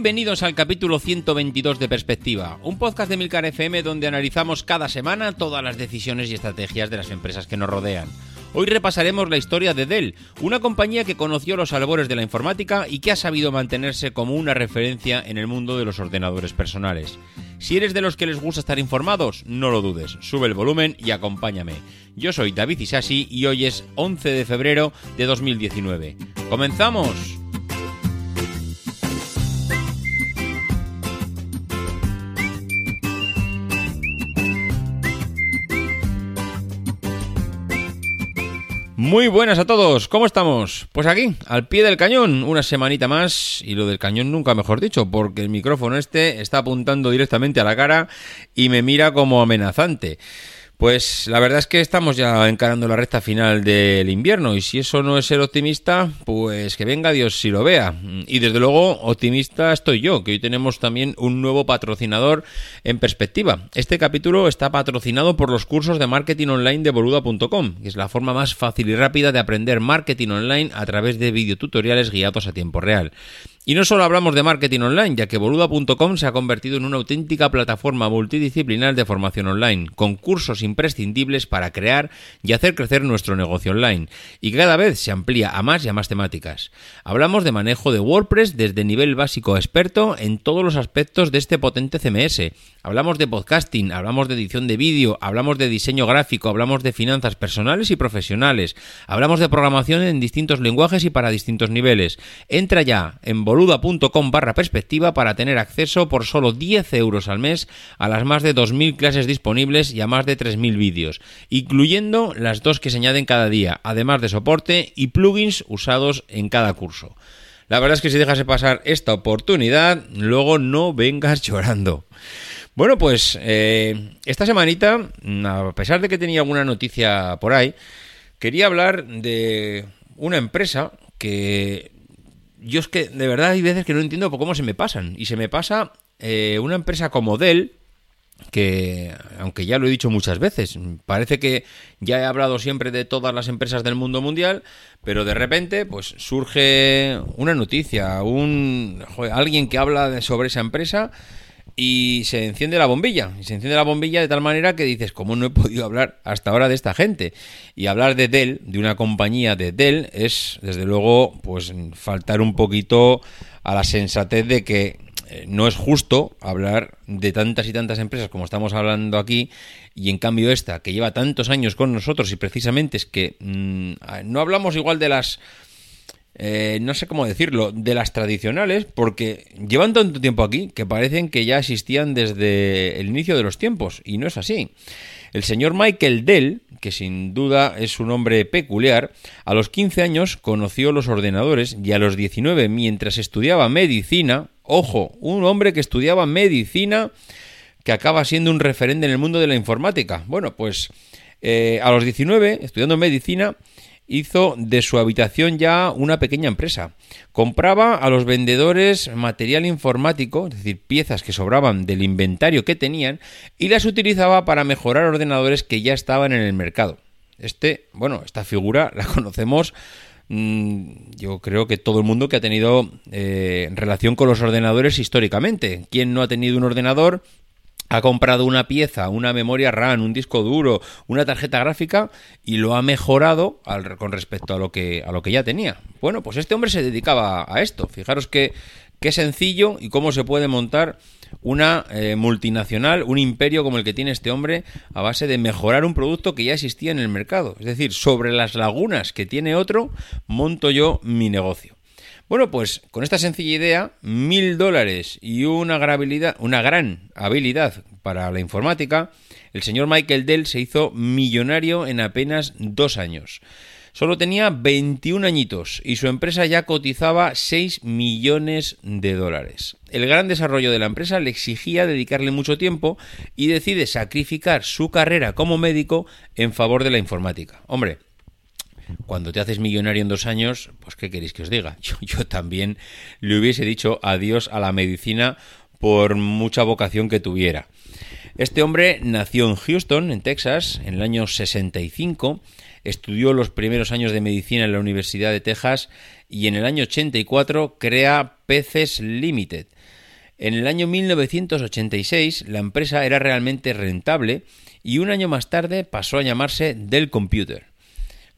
Bienvenidos al capítulo 122 de Perspectiva, un podcast de Milcar FM donde analizamos cada semana todas las decisiones y estrategias de las empresas que nos rodean. Hoy repasaremos la historia de Dell, una compañía que conoció los albores de la informática y que ha sabido mantenerse como una referencia en el mundo de los ordenadores personales. Si eres de los que les gusta estar informados, no lo dudes, sube el volumen y acompáñame. Yo soy David Isasi y hoy es 11 de febrero de 2019. ¡Comenzamos! Muy buenas a todos, ¿cómo estamos? Pues aquí, al pie del cañón, una semanita más, y lo del cañón nunca mejor dicho, porque el micrófono este está apuntando directamente a la cara y me mira como amenazante. Pues la verdad es que estamos ya encarando la recta final del invierno y si eso no es ser optimista, pues que venga Dios si lo vea. Y desde luego optimista estoy yo, que hoy tenemos también un nuevo patrocinador en perspectiva. Este capítulo está patrocinado por los cursos de marketing online de boluda.com, que es la forma más fácil y rápida de aprender marketing online a través de videotutoriales guiados a tiempo real. Y no solo hablamos de marketing online, ya que boluda.com se ha convertido en una auténtica plataforma multidisciplinar de formación online, con cursos imprescindibles para crear y hacer crecer nuestro negocio online, y cada vez se amplía a más y a más temáticas. Hablamos de manejo de WordPress desde nivel básico a experto en todos los aspectos de este potente CMS. Hablamos de podcasting, hablamos de edición de vídeo, hablamos de diseño gráfico, hablamos de finanzas personales y profesionales, hablamos de programación en distintos lenguajes y para distintos niveles. Entra ya en boluda.com barra perspectiva para tener acceso por solo 10 euros al mes a las más de 2.000 clases disponibles y a más de 3.000 vídeos, incluyendo las dos que se añaden cada día, además de soporte y plugins usados en cada curso. La verdad es que si dejas pasar esta oportunidad, luego no vengas llorando. Bueno, pues eh, esta semanita, a pesar de que tenía alguna noticia por ahí, quería hablar de una empresa que yo es que de verdad hay veces que no entiendo cómo se me pasan. Y se me pasa eh, una empresa como Dell, que, aunque ya lo he dicho muchas veces, parece que ya he hablado siempre de todas las empresas del mundo mundial, pero de repente, pues surge una noticia, un alguien que habla sobre esa empresa y se enciende la bombilla. Y se enciende la bombilla de tal manera que dices, ¿cómo no he podido hablar hasta ahora de esta gente? Y hablar de Dell, de una compañía de Dell, es desde luego, pues faltar un poquito a la sensatez de que eh, no es justo hablar de tantas y tantas empresas como estamos hablando aquí y en cambio esta que lleva tantos años con nosotros y precisamente es que mm, no hablamos igual de las eh, no sé cómo decirlo, de las tradicionales, porque llevan tanto tiempo aquí que parecen que ya existían desde el inicio de los tiempos, y no es así. El señor Michael Dell, que sin duda es un hombre peculiar, a los 15 años conoció los ordenadores y a los 19, mientras estudiaba medicina, ojo, un hombre que estudiaba medicina, que acaba siendo un referente en el mundo de la informática. Bueno, pues eh, a los 19, estudiando medicina, hizo de su habitación ya una pequeña empresa. Compraba a los vendedores material informático, es decir, piezas que sobraban del inventario que tenían, y las utilizaba para mejorar ordenadores que ya estaban en el mercado. Este, bueno, esta figura la conocemos mm, yo creo que todo el mundo que ha tenido eh, relación con los ordenadores históricamente. ¿Quién no ha tenido un ordenador? Ha comprado una pieza, una memoria RAM, un disco duro, una tarjeta gráfica y lo ha mejorado al- con respecto a lo que a lo que ya tenía. Bueno, pues este hombre se dedicaba a esto. Fijaros que qué sencillo y cómo se puede montar una eh, multinacional, un imperio como el que tiene este hombre a base de mejorar un producto que ya existía en el mercado. Es decir, sobre las lagunas que tiene otro, monto yo mi negocio. Bueno, pues con esta sencilla idea, mil dólares y una gran, habilidad, una gran habilidad para la informática, el señor Michael Dell se hizo millonario en apenas dos años. Solo tenía 21 añitos y su empresa ya cotizaba 6 millones de dólares. El gran desarrollo de la empresa le exigía dedicarle mucho tiempo y decide sacrificar su carrera como médico en favor de la informática. Hombre, cuando te haces millonario en dos años, pues ¿qué queréis que os diga? Yo, también le hubiese dicho adiós a la medicina por mucha vocación que tuviera. Este hombre nació en Houston, en Texas, en el año 65, estudió los primeros años de medicina en la Universidad de Texas y en el año 84 crea Peces Limited. En el año 1986 la empresa era realmente rentable y un año más tarde pasó a llamarse Dell Computer,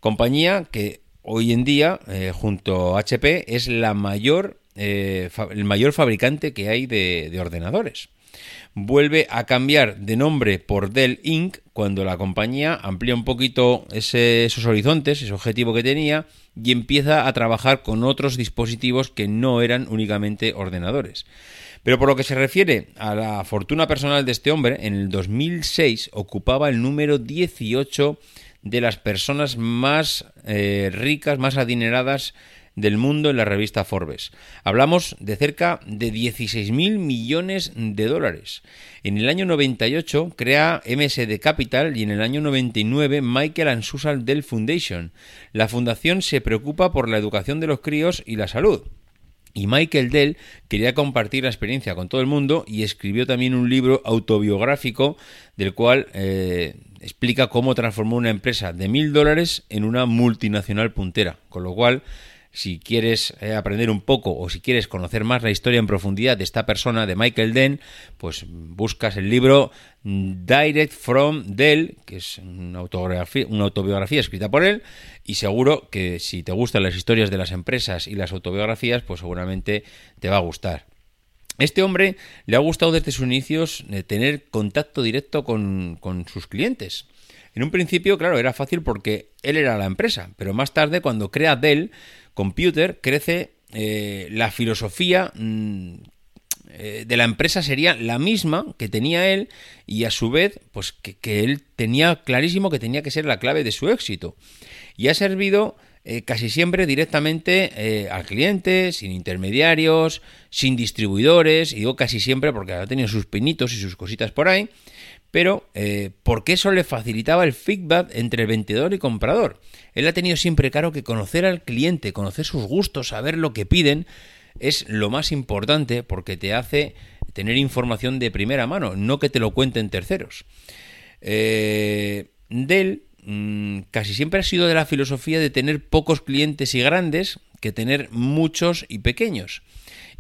compañía que hoy en día, eh, junto a HP, es la mayor, eh, el mayor fabricante que hay de, de ordenadores. Vuelve a cambiar de nombre por Dell Inc. cuando la compañía amplía un poquito esos horizontes, ese objetivo que tenía, y empieza a trabajar con otros dispositivos que no eran únicamente ordenadores. Pero por lo que se refiere a la fortuna personal de este hombre, en el 2006 ocupaba el número 18 de las personas más eh, ricas, más adineradas del mundo en la revista Forbes. Hablamos de cerca de 16.000 millones de dólares. En el año 98 crea MSD Capital y en el año 99 Michael and Susan Dell Foundation. La fundación se preocupa por la educación de los críos y la salud. Y Michael Dell quería compartir la experiencia con todo el mundo y escribió también un libro autobiográfico del cual eh, explica cómo transformó una empresa de mil dólares en una multinacional puntera. Con lo cual, si quieres eh, aprender un poco o si quieres conocer más la historia en profundidad de esta persona, de Michael Dell, pues buscas el libro Direct from Dell, que es una autobiografía, una autobiografía escrita por él, y seguro que si te gustan las historias de las empresas y las autobiografías, pues seguramente te va a gustar. Este hombre le ha gustado desde sus inicios eh, tener contacto directo con, con sus clientes. En un principio, claro, era fácil porque él era la empresa, pero más tarde, cuando crea Dell Computer, crece eh, la filosofía mm, eh, de la empresa sería la misma que tenía él y a su vez, pues que, él tenía clarísimo que tenía que ser la clave de su éxito. Y ha servido eh, casi siempre directamente eh, al cliente, sin intermediarios, sin distribuidores, y digo casi siempre porque ha tenido sus pinitos y sus cositas por ahí, pero eh, porque eso le facilitaba el feedback entre el vendedor y comprador. Él ha tenido siempre claro que conocer al cliente, conocer sus gustos, saber lo que piden, es lo más importante porque te hace tener información de primera mano, no que te lo cuenten terceros. Eh, Dell mm, casi siempre ha sido de la filosofía de tener pocos clientes y grandes que tener muchos y pequeños.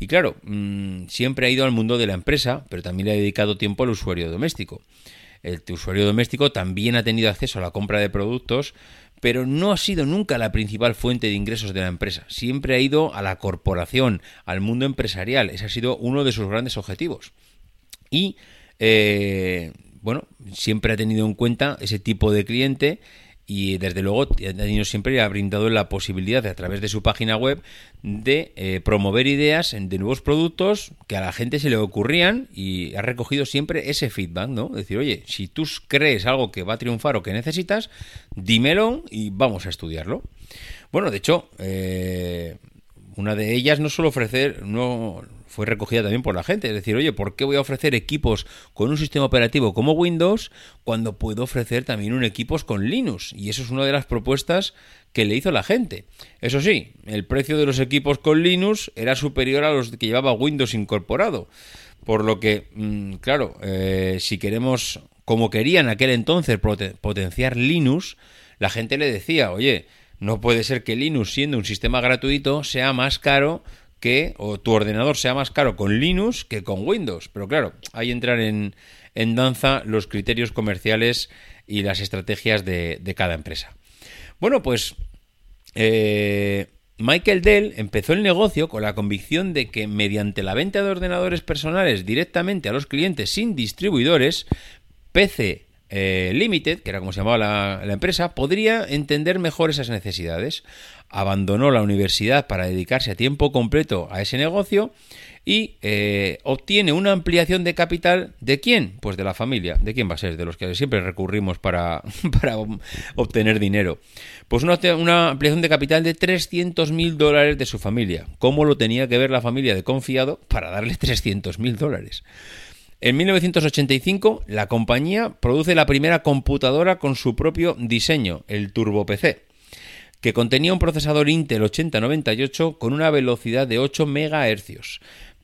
Y claro, mm, siempre ha ido al mundo de la empresa, pero también le ha dedicado tiempo al usuario doméstico. El usuario doméstico también ha tenido acceso a la compra de productos, pero no ha sido nunca la principal fuente de ingresos de la empresa. Siempre ha ido a la corporación, al mundo empresarial. Ese ha sido uno de sus grandes objetivos. Y, eh, bueno, siempre ha tenido en cuenta ese tipo de cliente y desde luego tenido siempre ha brindado la posibilidad a través de su página web de eh, promover ideas de nuevos productos que a la gente se le ocurrían y ha recogido siempre ese feedback, ¿no? Decir, oye, si tú crees algo que va a triunfar o que necesitas, dímelo y vamos a estudiarlo. Bueno, de hecho, eh, una de ellas no solo ofrecer, no fue recogida también por la gente, es decir, oye, ¿por qué voy a ofrecer equipos con un sistema operativo como Windows cuando puedo ofrecer también un equipos con Linux? Y eso es una de las propuestas que le hizo la gente. Eso sí, el precio de los equipos con Linux era superior a los que llevaba Windows incorporado. Por lo que, mm, claro, eh, si queremos, como querían aquel entonces, poten- potenciar Linux, la gente le decía, oye, no puede ser que Linux, siendo un sistema gratuito, sea más caro que, o tu ordenador sea más caro con Linux que con Windows. Pero claro, ahí entran en, en danza los criterios comerciales y las estrategias de, de cada empresa. Bueno, pues eh, Michael Dell empezó el negocio con la convicción de que mediante la venta de ordenadores personales directamente a los clientes sin distribuidores, PC eh, Limited, que era como se llamaba la, empresa, podría entender mejor esas necesidades. abandonó la universidad para dedicarse a tiempo completo a ese negocio y eh, obtiene una ampliación de capital de quién? Pues de la familia. ¿De quién va a ser? De los que siempre recurrimos para, para obtener dinero. Pues una, una ampliación de capital de 300 mil dólares de su familia. ¿Cómo lo tenía que ver la familia de confiado para darle 300 mil dólares? En 1985, la compañía produce la primera computadora con su propio diseño, el Turbo PC, que contenía un procesador Intel 8098 con una velocidad de 8 MHz.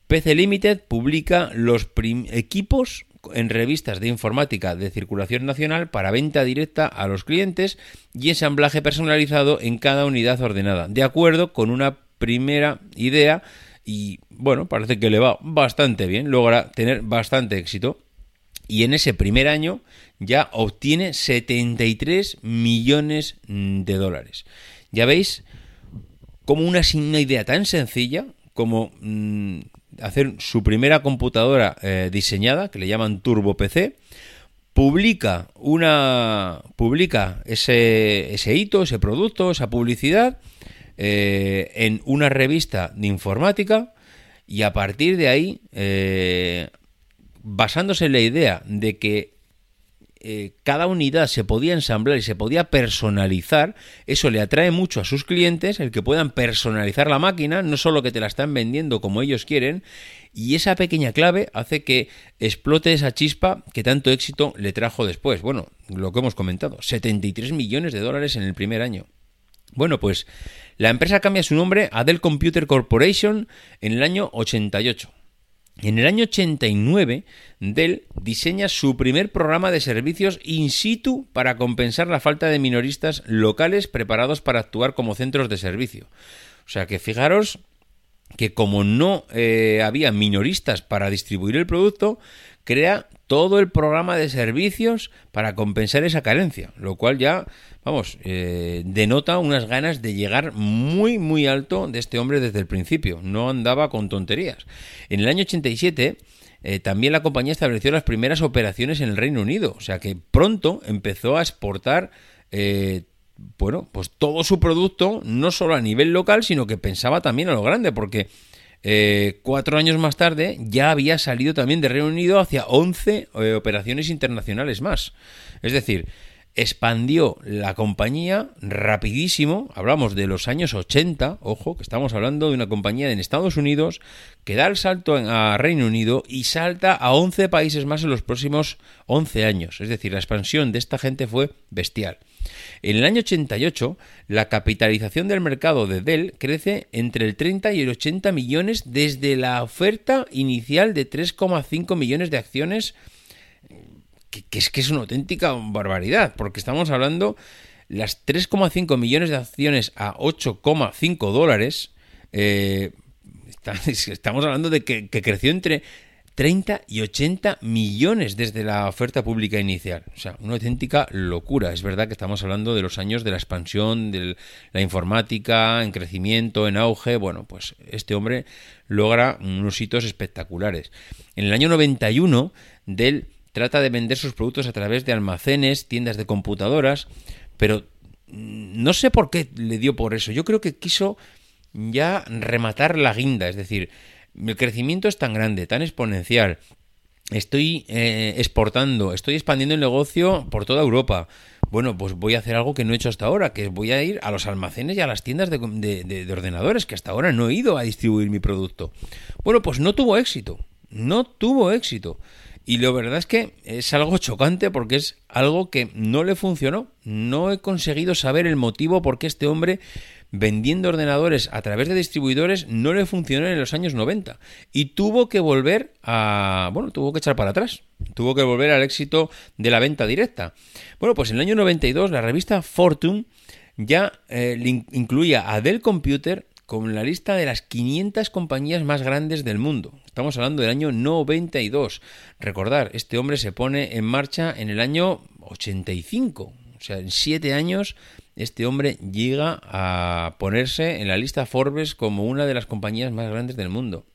PC Limited publica los equipos en revistas de informática de circulación nacional para venta directa a los clientes y ensamblaje personalizado en cada unidad ordenada, de acuerdo con una primera idea y bueno, parece que le va bastante bien, logra tener bastante éxito y en ese primer año ya obtiene 73 millones de dólares. Ya veis como una, una idea tan sencilla como mm, hacer su primera computadora eh, diseñada, que le llaman Turbo PC, publica una publica ese, ese hito, ese producto, esa publicidad eh, en una revista de informática y a partir de ahí, eh, basándose en la idea de que eh, cada unidad se podía ensamblar y se podía personalizar, eso le atrae mucho a sus clientes, el que puedan personalizar la máquina, no solo que te la están vendiendo como ellos quieren, y esa pequeña clave hace que explote esa chispa que tanto éxito le trajo después. Bueno, lo que hemos comentado, 73 millones de dólares en el primer año. Bueno, pues la empresa cambia su nombre a Dell Computer Corporation en el año 88. En el año 89, Dell diseña su primer programa de servicios in situ para compensar la falta de minoristas locales preparados para actuar como centros de servicio. O sea que fijaros que como no eh, había minoristas para distribuir el producto, crea todo el programa de servicios para compensar esa carencia, lo cual ya, vamos, eh, denota unas ganas de llegar muy, muy alto de este hombre desde el principio. No andaba con tonterías. En el año 87 eh, también la compañía estableció las primeras operaciones en el Reino Unido, o sea que pronto empezó a exportar eh, bueno, pues todo su producto, no solo a nivel local, sino que pensaba también a lo grande, porque eh, cuatro años más tarde ya había salido también de Reino Unido hacia 11 eh, operaciones internacionales más. Es decir, expandió la compañía rapidísimo, hablamos de los años 80, ojo, que estamos hablando de una compañía en Estados Unidos que da el salto a Reino Unido y salta a 11 países más en los próximos 11 años. Es decir, la expansión de esta gente fue bestial. En el año 88, la capitalización del mercado de Dell crece entre el 30 y el 80 millones desde la oferta inicial de 3,5 millones de acciones que, es que es una auténtica barbaridad, porque estamos hablando las 3,5 millones de acciones a 8,5 dólares, eh, estamos hablando de que, creció entre 30 y 80 millones desde la oferta pública inicial. O sea, una auténtica locura. Es verdad que estamos hablando de los años de la expansión de la informática, en crecimiento, en auge. Bueno, pues este hombre logra unos hitos espectaculares. En el año 91, del trata de vender sus productos a través de almacenes, tiendas de computadoras, pero no sé por qué le dio por eso. Yo creo que quiso ya rematar la guinda, es decir, el crecimiento es tan grande, tan exponencial. Estoy eh, exportando, estoy expandiendo el negocio por toda Europa. Bueno, pues voy a hacer algo que no he hecho hasta ahora, que voy a ir a los almacenes y a las tiendas de, de ordenadores, que hasta ahora no he ido a distribuir mi producto. Bueno, pues no tuvo éxito, no tuvo éxito. Y la verdad es que es algo chocante porque es algo que no le funcionó. No he conseguido saber el motivo por qué este hombre vendiendo ordenadores a través de distribuidores no le funcionó en los años 90 y tuvo que volver a, bueno, tuvo que echar para atrás, tuvo que volver al éxito de la venta directa. Bueno, pues en el año 92 la revista Fortune ya eh, incluía a Dell Computer con la lista de las 500 compañías más grandes del mundo. Estamos hablando del año 92. Recordar, este hombre se pone en marcha en el año 85. O sea, en siete años este hombre llega a ponerse en la lista Forbes como una de las compañías más grandes del mundo.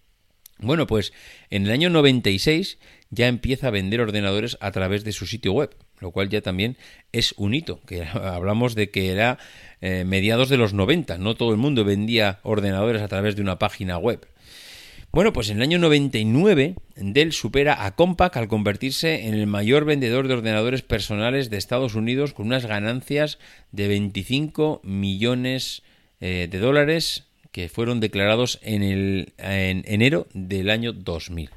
Bueno, pues en el año 96 ya empieza a vender ordenadores a través de su sitio web. lo cual ya también es un hito, que hablamos de que era eh, mediados de los 90, no todo el mundo vendía ordenadores a través de una página web. Bueno, pues en el año 99 Dell supera a Compaq al convertirse en el mayor vendedor de ordenadores personales de Estados Unidos con unas ganancias de 25 millones eh, de dólares que fueron declarados en, el, en enero del año 2000.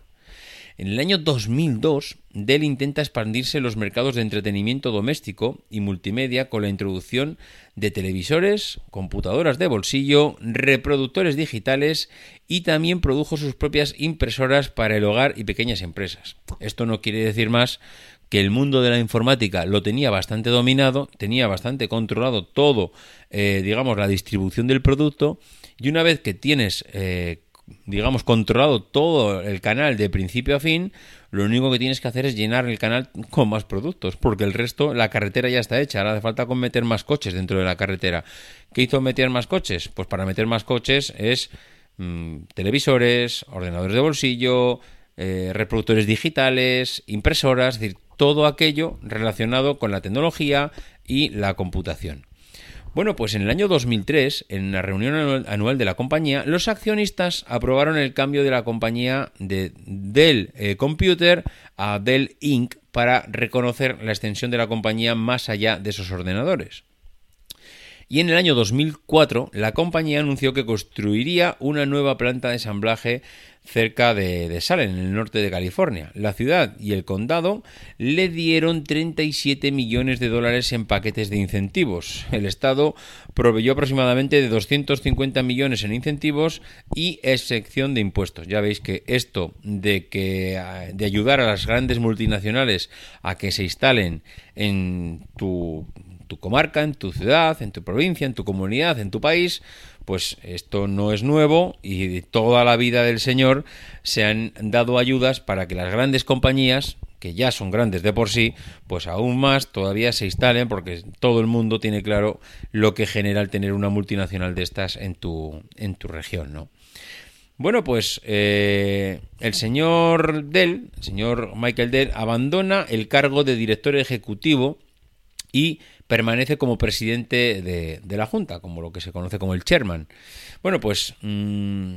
En el año 2002, Dell intenta expandirse en los mercados de entretenimiento doméstico y multimedia con la introducción de televisores, computadoras de bolsillo, reproductores digitales y también produjo sus propias impresoras para el hogar y pequeñas empresas. Esto no quiere decir más que el mundo de la informática lo tenía bastante dominado, tenía bastante controlado todo, eh, digamos, la distribución del producto y una vez que tienes eh, digamos, controlado todo el canal de principio a fin, lo único que tienes que hacer es llenar el canal con más productos, porque el resto, la carretera ya está hecha, ahora hace falta con meter más coches dentro de la carretera. ¿Qué hizo meter más coches? Pues para meter más coches es mm, televisores, ordenadores de bolsillo, eh, reproductores digitales, impresoras, es decir, todo aquello relacionado con la tecnología y la computación. Bueno, pues en el año 2003, en la reunión anual de la compañía, los accionistas aprobaron el cambio de la compañía de Dell eh, Computer a Dell Inc. para reconocer la extensión de la compañía más allá de esos ordenadores. Y en el año 2004, la compañía anunció que construiría una nueva planta de ensamblaje cerca de, de, Salem, en el norte de California. La ciudad y el condado le dieron 37 millones de dólares en paquetes de incentivos. El Estado proveyó aproximadamente de 250 millones en incentivos y excepción de impuestos. Ya veis que esto de que de ayudar a las grandes multinacionales a que se instalen en tu tu comarca, en tu ciudad, en tu provincia, en tu comunidad, en tu país, pues esto no es nuevo y toda la vida del Señor se han dado ayudas para que las grandes compañías, que ya son grandes de por sí, pues aún más todavía se instalen porque todo el mundo tiene claro lo que genera el tener una multinacional de estas en tu, en tu región, ¿no? Bueno, pues eh, el señor Dell, el señor Michael Dell, abandona el cargo de director ejecutivo y permanece como presidente de, de, la Junta, como lo que se conoce como el chairman. Bueno, pues... Mmm,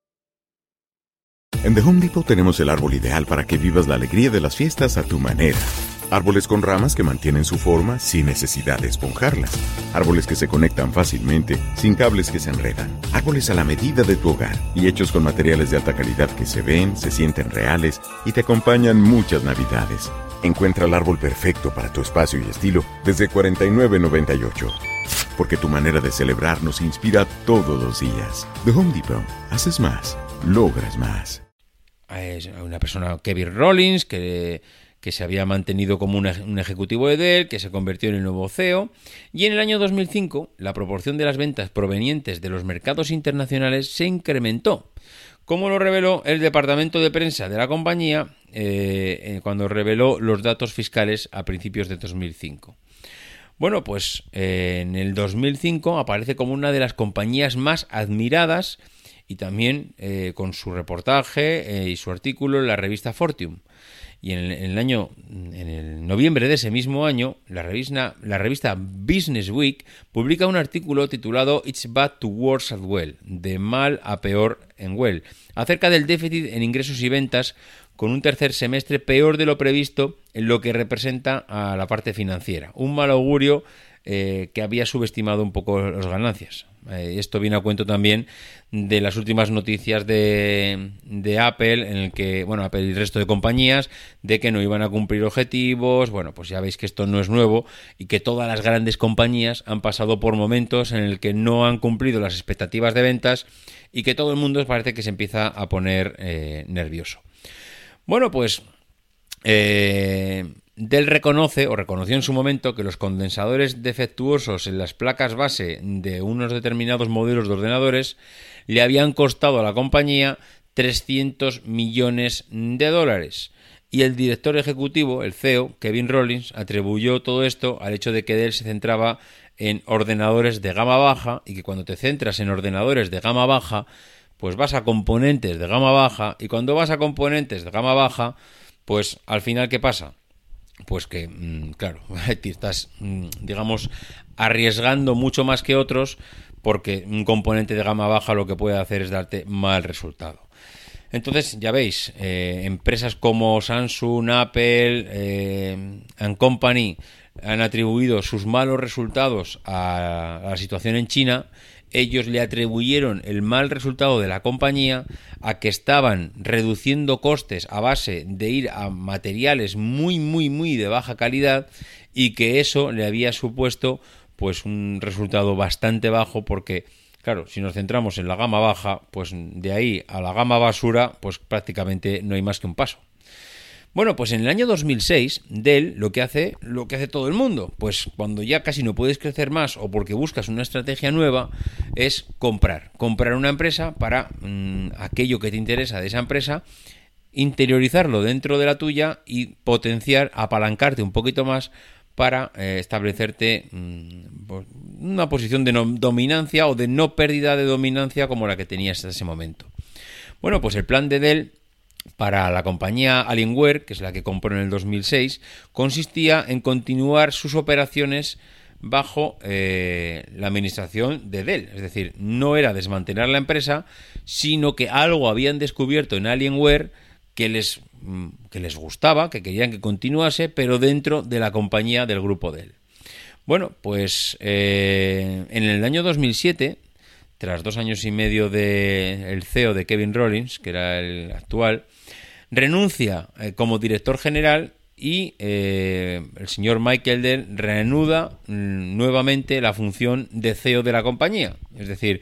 En The Home Depot tenemos el árbol ideal para que vivas la alegría de las fiestas a tu manera. Árboles con ramas que mantienen su forma sin necesidad de esponjarlas. Árboles que se conectan fácilmente, sin cables que se enredan. Árboles a la medida de tu hogar y hechos con materiales de alta calidad que se ven, se sienten reales y te acompañan muchas navidades. Encuentra el árbol perfecto para tu espacio y estilo desde $49.98. Porque tu manera de celebrar nos inspira todos los días. The Home Depot. Haces más. Logras más. Es una persona, Kevin Rollins, que, que se había mantenido como un, un, ejecutivo de Dell, que se convirtió en el nuevo CEO, y en el año 2005 la proporción de las ventas provenientes de los mercados internacionales se incrementó, como lo reveló el departamento de prensa de la compañía eh, cuando reveló los datos fiscales a principios de 2005. Bueno, pues eh, en el 2005 aparece como una de las compañías más admiradas y también eh, con su reportaje eh, y su artículo en la revista Fortium. Y en el, en el, año, en el noviembre de ese mismo año, la revista, la revista Business Week publica un artículo titulado It's Bad to Worse at Well, de mal a peor en Well, acerca del déficit en ingresos y ventas con un tercer semestre peor de lo previsto en lo que representa a la parte financiera. Un mal augurio eh, que había subestimado un poco las ganancias. Eh, esto viene a cuento también de las últimas noticias de, Apple, en el que, bueno, Apple y el resto de compañías, de que no iban a cumplir objetivos. Bueno, pues ya veis que esto no es nuevo y que todas las grandes compañías han pasado por momentos en el que no han cumplido las expectativas de ventas y que todo el mundo parece que se empieza a poner eh, nervioso. Bueno, pues eh, Dell reconoce o reconoció en su momento que los condensadores defectuosos en las placas base de unos determinados modelos de ordenadores le habían costado a la compañía 300 millones de dólares. Y el director ejecutivo, el CEO, Kevin Rollins, atribuyó todo esto al hecho de que Dell se centraba en ordenadores de gama baja y que cuando te centras en ordenadores de gama baja, pues vas a componentes de gama baja y cuando vas a componentes de gama baja, pues al final ¿qué pasa? Pues que, mm, claro, estás, mm, digamos, arriesgando mucho más que otros porque un componente de gama baja lo que puede hacer es darte mal resultado. Entonces, ya veis, eh, empresas como Samsung, Apple eh, and Company han atribuido sus malos resultados a la situación en China. Ellos le atribuyeron el mal resultado de la compañía a que estaban reduciendo costes a base de ir a materiales muy, muy, muy de baja calidad y que eso le había supuesto pues un resultado bastante bajo porque Claro, si nos centramos en la gama baja, pues de ahí a la gama basura, pues prácticamente no hay más que un paso. Bueno, pues en el año 2006, Dell lo que hace, lo que hace todo el mundo, pues cuando ya casi no puedes crecer más o porque buscas una estrategia nueva, es comprar, comprar una empresa para mm, aquello que te interesa de esa empresa, interiorizarlo dentro de la tuya y potenciar, apalancarte un poquito más para eh, establecerte mm, pues, una posición de dominancia o de no pérdida de dominancia como la que tenías hasta ese momento. Bueno, pues el plan de Dell para la compañía Alienware, que es la que compró en el 2006, consistía en continuar sus operaciones bajo eh, la administración de Dell. Es decir, no era desmantelar la empresa, sino que algo habían descubierto en Alienware que les, mm, que les gustaba, que querían que continuase, pero dentro de la compañía del grupo Dell. Bueno, pues eh, en el año 2007, tras dos años y medio de el CEO de Kevin Rollins, que era el actual, renuncia eh, como director general y eh, el señor Michael Dell reanuda mm, nuevamente la función de CEO de la compañía. Es decir,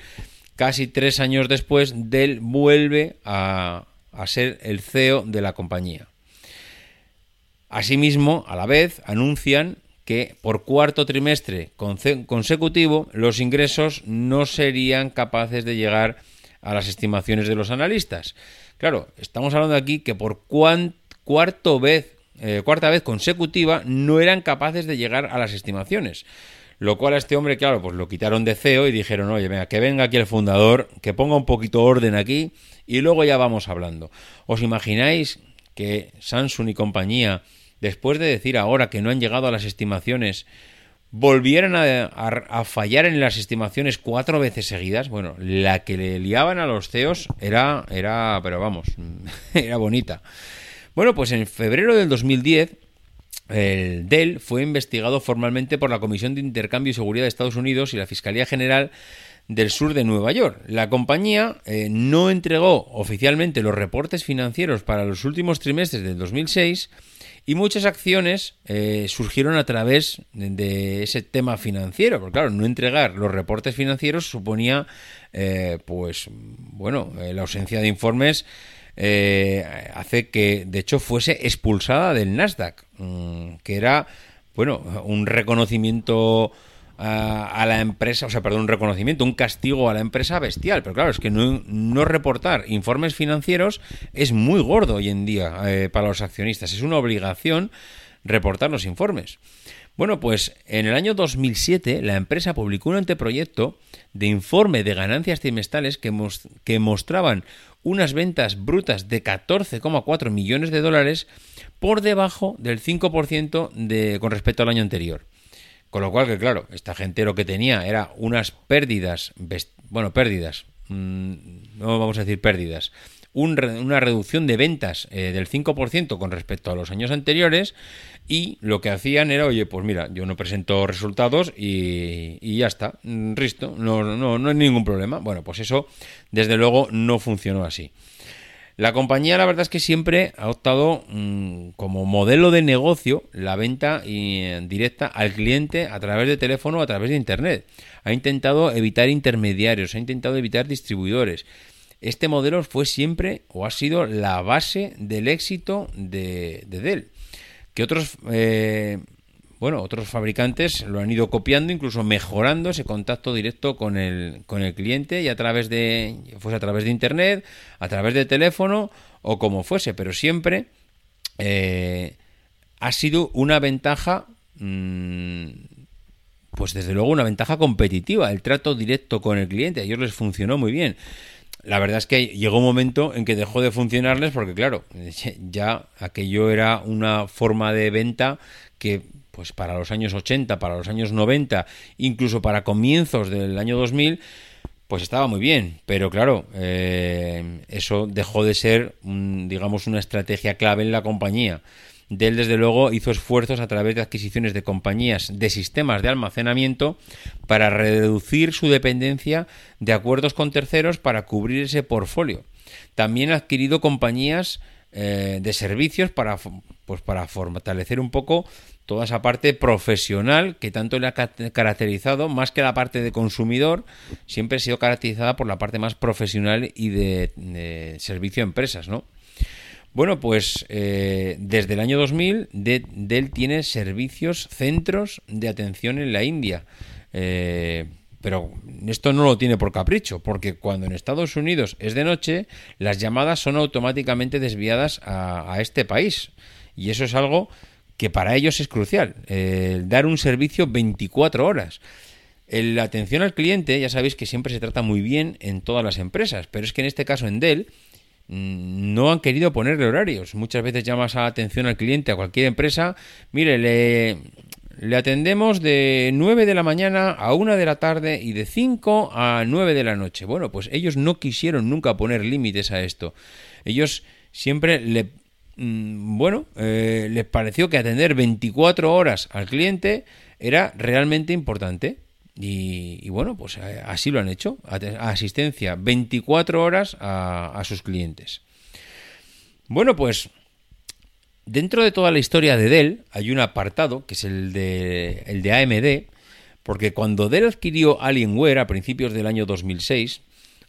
casi tres años después, Dell vuelve a, a ser el CEO de la compañía. Asimismo, a la vez, anuncian que por cuarto trimestre consecutivo los ingresos no serían capaces de llegar a las estimaciones de los analistas. Claro, estamos hablando aquí que por cuarto vez, eh, cuarta vez consecutiva no eran capaces de llegar a las estimaciones. Lo cual a este hombre, claro, pues lo quitaron de CEO y dijeron, oye, venga, que venga aquí el fundador, que ponga un poquito orden aquí y luego ya vamos hablando. ¿Os imagináis que Samsung y compañía, después de decir ahora que no han llegado a las estimaciones, volvieran a, fallar en las estimaciones cuatro veces seguidas? Bueno, la que le liaban a los CEOs era, era pero vamos, era bonita. Bueno, pues en febrero del 2010 el Dell fue investigado formalmente por la Comisión de Intercambio y Seguridad de Estados Unidos y la Fiscalía General del Sur de Nueva York. La compañía eh, no entregó oficialmente los reportes financieros para los últimos trimestres del 2006 y muchas acciones eh, surgieron a través de, ese tema financiero. Porque claro, no entregar los reportes financieros suponía, eh, pues, bueno, eh, la ausencia de informes eh, hace que, de hecho, fuese expulsada del Nasdaq, mm, que era, bueno, un reconocimiento a, la empresa, o sea, perdón, un reconocimiento, un castigo a la empresa bestial. Pero claro, es que no, no reportar informes financieros es muy gordo hoy en día eh, para los accionistas. Es una obligación reportar los informes. Bueno, pues en el año 2007 la empresa publicó un anteproyecto de informe de ganancias trimestrales que, que mostraban unas ventas brutas de 14,4 millones de dólares por debajo del 5% de, con respecto al año anterior. Con lo cual, que claro, esta gente lo que tenía era unas pérdidas, bueno, pérdidas, mm, no vamos a decir pérdidas, un re- una reducción de ventas eh, del 5% con respecto a los años anteriores y lo que hacían era, oye, pues mira, yo no presento resultados y, ya está, mm, risto, no, no, no hay ningún problema. Bueno, pues eso desde luego no funcionó así. La compañía, la verdad es que siempre ha optado mm, como modelo de negocio la venta eh, directa al cliente a través de teléfono o a través de internet. Ha intentado evitar intermediarios, ha intentado evitar distribuidores. Este modelo fue siempre o ha sido la base del éxito de, de Dell. que otros eh, bueno, otros fabricantes lo han ido copiando, incluso mejorando ese contacto directo con el, con el cliente y a través de, fuese a través de internet, a través de teléfono o como fuese, pero siempre eh, ha sido una ventaja, mm, pues desde luego una ventaja competitiva, el trato directo con el cliente, a ellos les funcionó muy bien. La verdad es que llegó un momento en que dejó de funcionarles porque, claro, ya aquello era una forma de venta que pues para los años 80, para los años 90, incluso para comienzos del año 2000, pues estaba muy bien, pero claro, eh, eso dejó de ser, digamos, una estrategia clave en la compañía. Dell, desde luego, hizo esfuerzos a través de adquisiciones de compañías de sistemas de almacenamiento para reducir su dependencia de acuerdos con terceros para cubrir ese portfolio. También ha adquirido compañías eh, de servicios para, pues para fortalecer un poco toda esa parte profesional que tanto le ha caracterizado, más que la parte de consumidor, siempre ha sido caracterizada por la parte más profesional y de, servicio a empresas, ¿no? Bueno, pues eh, desde el año 2000 Dell tiene servicios, centros de atención en la India. Eh, pero esto no lo tiene por capricho, porque cuando en Estados Unidos es de noche, las llamadas son automáticamente desviadas a, a este país. Y eso es algo que para ellos es crucial, dar un servicio 24 horas. La atención al cliente, ya sabéis que siempre se trata muy bien en todas las empresas, pero es que en este caso en Dell mm, no han querido ponerle horarios. Muchas veces llamas a atención al cliente a cualquier empresa, mire, le, le atendemos de 9 de la mañana a 1 de la tarde y de 5 a 9 de la noche. Bueno, pues ellos no quisieron nunca poner límites a esto. Ellos siempre le bueno, eh, les pareció que atender 24 horas al cliente era realmente importante. Y, bueno, pues eh, así lo han hecho. Asistencia 24 horas a, sus clientes. Bueno, pues dentro de toda la historia de Dell hay un apartado que es el de, el de AMD, porque cuando Dell adquirió Alienware a principios del año 2006,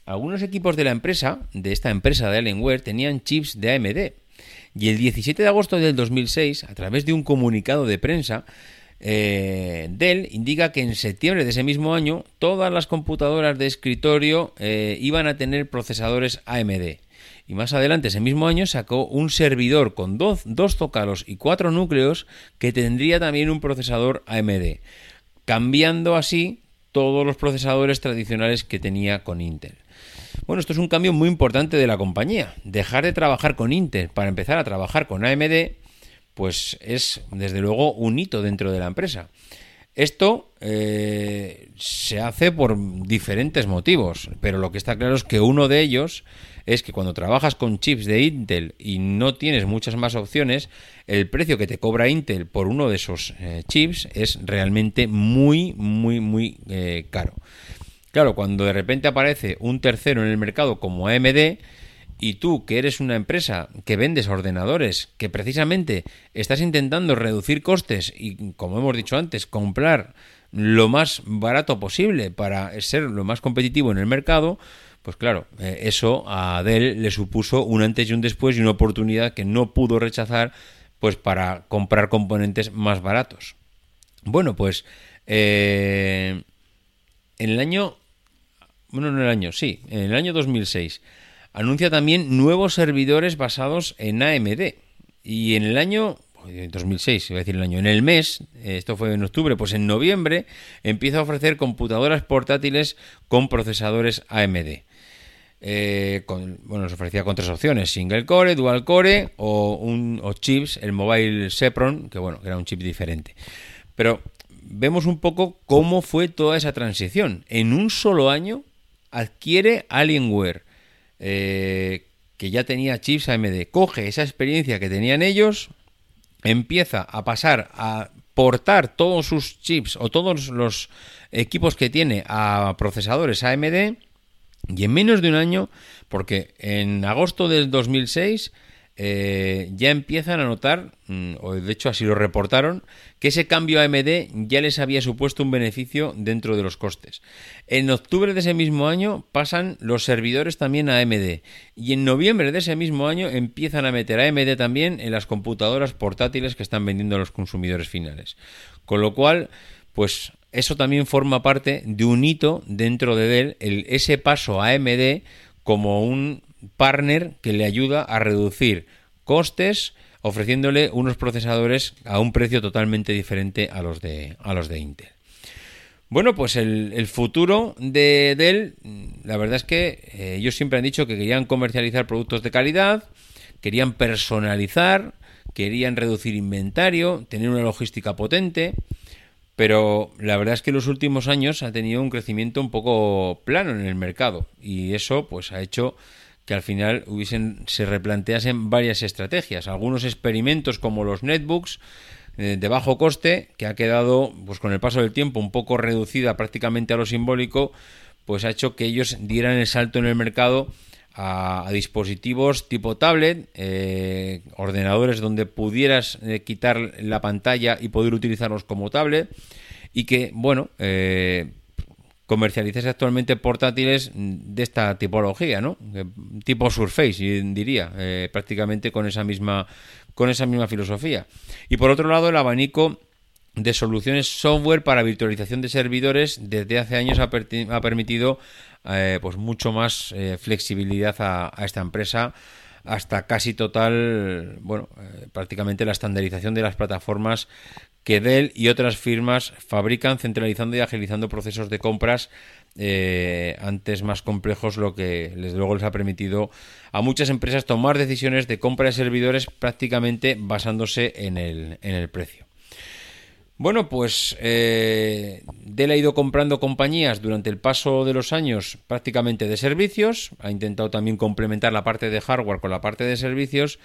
algunos equipos de la empresa, de esta empresa de Alienware, tenían chips de AMD y el 17 de agosto del 2006, a través de un comunicado de prensa, eh, Dell indica que en septiembre de ese mismo año todas las computadoras de escritorio eh, iban a tener procesadores AMD. Y más adelante, ese mismo año, sacó un servidor con dos, dos zócalos y cuatro núcleos que tendría también un procesador AMD, cambiando así todos los procesadores tradicionales que tenía con Intel. Bueno, esto es un cambio muy importante de la compañía. Dejar de trabajar con Intel para empezar a trabajar con AMD, pues es desde luego un hito dentro de la empresa. Esto eh, se hace por diferentes motivos, pero lo que está claro es que uno de ellos es que cuando trabajas con chips de Intel y no tienes muchas más opciones, el precio que te cobra Intel por uno de esos eh, chips es realmente muy, muy, muy eh, caro. Claro, cuando de repente aparece un tercero en el mercado como AMD y tú, que eres una empresa que vendes ordenadores, que precisamente estás intentando reducir costes y, como hemos dicho antes, comprar lo más barato posible para ser lo más competitivo en el mercado, pues claro, eh, eso a Dell le supuso un antes y un después y una oportunidad que no pudo rechazar pues para comprar componentes más baratos. Bueno, pues eh, en el año bueno, en el año, sí, en el año 2006, anuncia también nuevos servidores basados en AMD. Y en el año 2006, iba a decir el año, en el mes, esto fue en octubre, pues en noviembre empieza a ofrecer computadoras portátiles con procesadores AMD. Eh, bueno, nos ofrecía con tres opciones, single core, dual core o, un, o chips, el mobile Sepron, que bueno, era un chip diferente. Pero vemos un poco cómo fue toda esa transición. En un solo año adquiere Alienware, eh, que ya tenía chips AMD, coge esa experiencia que tenían ellos, empieza a pasar a portar todos sus chips o todos los equipos que tiene a procesadores AMD y en menos de un año, porque en agosto del 2006 eh, ya empiezan a notar, mm, o de hecho así lo reportaron, que ese cambio a AMD ya les había supuesto un beneficio dentro de los costes. En octubre de ese mismo año pasan los servidores también a AMD y en noviembre de ese mismo año empiezan a meter a AMD también en las computadoras portátiles que están vendiendo a los consumidores finales. Con lo cual, pues eso también forma parte de un hito dentro de Dell, el, ese paso a AMD como un partner que le ayuda a reducir costes ofreciéndole unos procesadores a un precio totalmente diferente a los de, a los de Intel. Bueno, pues el, futuro de Dell, la verdad es que eh, ellos siempre han dicho que querían comercializar productos de calidad, querían personalizar, querían reducir inventario, tener una logística potente, pero la verdad es que en los últimos años ha tenido un crecimiento un poco plano en el mercado y eso pues ha hecho que al final hubiesen, se replanteasen varias estrategias, algunos experimentos como los netbooks eh, de bajo coste, que ha quedado pues con el paso del tiempo un poco reducida prácticamente a lo simbólico, pues ha hecho que ellos dieran el salto en el mercado a, dispositivos tipo tablet, eh, ordenadores donde pudieras eh, quitar la pantalla y poder utilizarlos como tablet y que, bueno, comercialices actualmente portátiles de esta tipología, ¿no? Eh, Tipo Surface, diría, eh, prácticamente con esa misma con esa misma filosofía. Y por otro lado, el abanico de soluciones software para virtualización de servidores desde hace años ha, permitido eh, pues mucho más flexibilidad a, esta empresa hasta casi total, bueno, prácticamente la estandarización de las plataformas que Dell y otras firmas fabrican centralizando y agilizando procesos de compras eh, antes más complejos, lo que les, luego les ha permitido a muchas empresas tomar decisiones de compra de servidores prácticamente basándose en el, en el precio. Bueno, pues eh, Dell ha ido comprando compañías durante el paso de los años prácticamente de servicios, ha intentado también complementar la parte de hardware con la parte de servicios,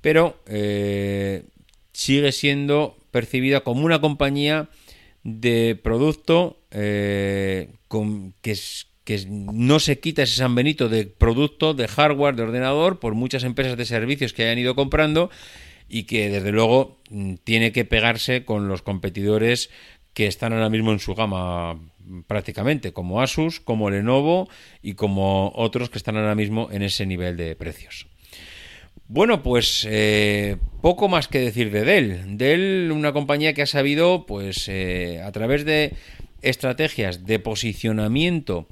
pero eh, sigue siendo percibida como una compañía de producto eh, que, que no se quita ese San Benito de producto, de hardware, de ordenador, por muchas empresas de servicios que hayan ido comprando y que desde luego mm, tiene que pegarse con los competidores que están ahora mismo en su gama mm, prácticamente, como Asus, como Lenovo y como otros que están ahora mismo en ese nivel de precios. Bueno, pues eh, poco más que decir de Dell. Dell, una compañía que ha sabido, pues eh, a través de estrategias de posicionamiento,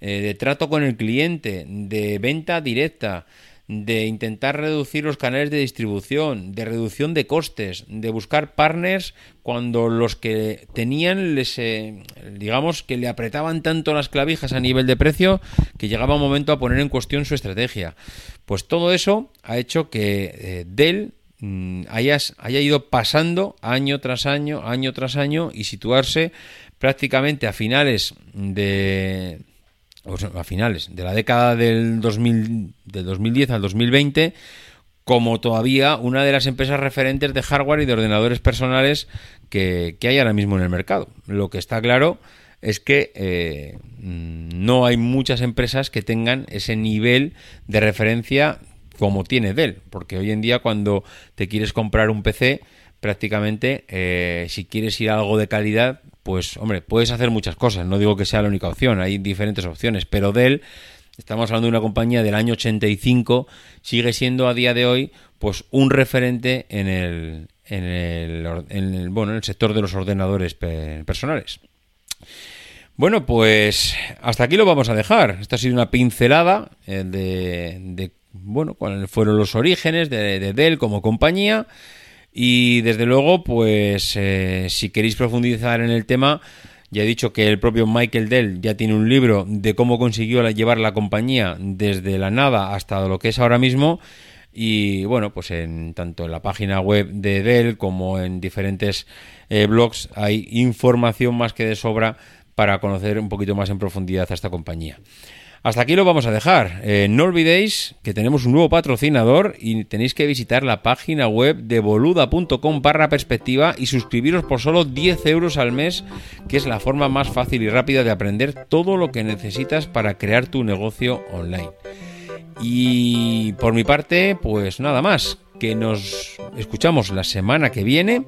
eh, de trato con el cliente, de venta directa, de intentar reducir los canales de distribución, de reducción de costes, de buscar partners cuando los que tenían les eh, digamos que le apretaban tanto las clavijas a nivel de precio que llegaba un momento a poner en cuestión su estrategia. Pues todo eso ha hecho que eh, Dell mm, haya, ido pasando año tras año, año tras año y situarse prácticamente a finales de a finales de la década del 2000 del 2010 al 2020 como todavía una de las empresas referentes de hardware y de ordenadores personales que, que hay ahora mismo en el mercado. Lo que está claro es que eh, no hay muchas empresas que tengan ese nivel de referencia como tiene Dell, porque hoy en día cuando te quieres comprar un PC, prácticamente eh, si quieres ir a algo de calidad, pues hombre, puedes hacer muchas cosas, no digo que sea la única opción, hay diferentes opciones, pero Dell Estamos hablando de una compañía del año 85, sigue siendo a día de hoy pues un referente en el, en el, en el, bueno, en el sector de los ordenadores pe- personales. Bueno, pues hasta aquí lo vamos a dejar. Esta ha sido una pincelada eh, de, de, bueno, cuáles fueron los orígenes de, de Dell como compañía. Y desde luego, pues eh, si queréis profundizar en el tema, ya he dicho que el propio Michael Dell ya tiene un libro de cómo consiguió llevar la compañía desde la nada hasta lo que es ahora mismo. Y bueno, pues en tanto en la página web de Dell como en diferentes eh, blogs hay información más que de sobra para conocer un poquito más en profundidad a esta compañía. Hasta aquí lo vamos a dejar. Eh, no olvidéis que tenemos un nuevo patrocinador y tenéis que visitar la página web de boluda.com barra perspectiva y suscribiros por solo 10 euros al mes, que es la forma más fácil y rápida de aprender todo lo que necesitas para crear tu negocio online. Y por mi parte, pues nada más, que nos escuchamos la semana que viene,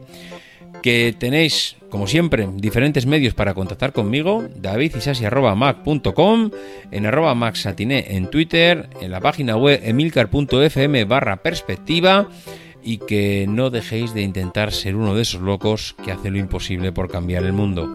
que tenéis, como siempre, diferentes medios para contactar conmigo, davidisasi.mac.com, en arroba maxatiné en Twitter, en la página web emilcar.fm barra perspectiva, y que no dejéis de intentar ser uno de esos locos que hace lo imposible por cambiar el mundo.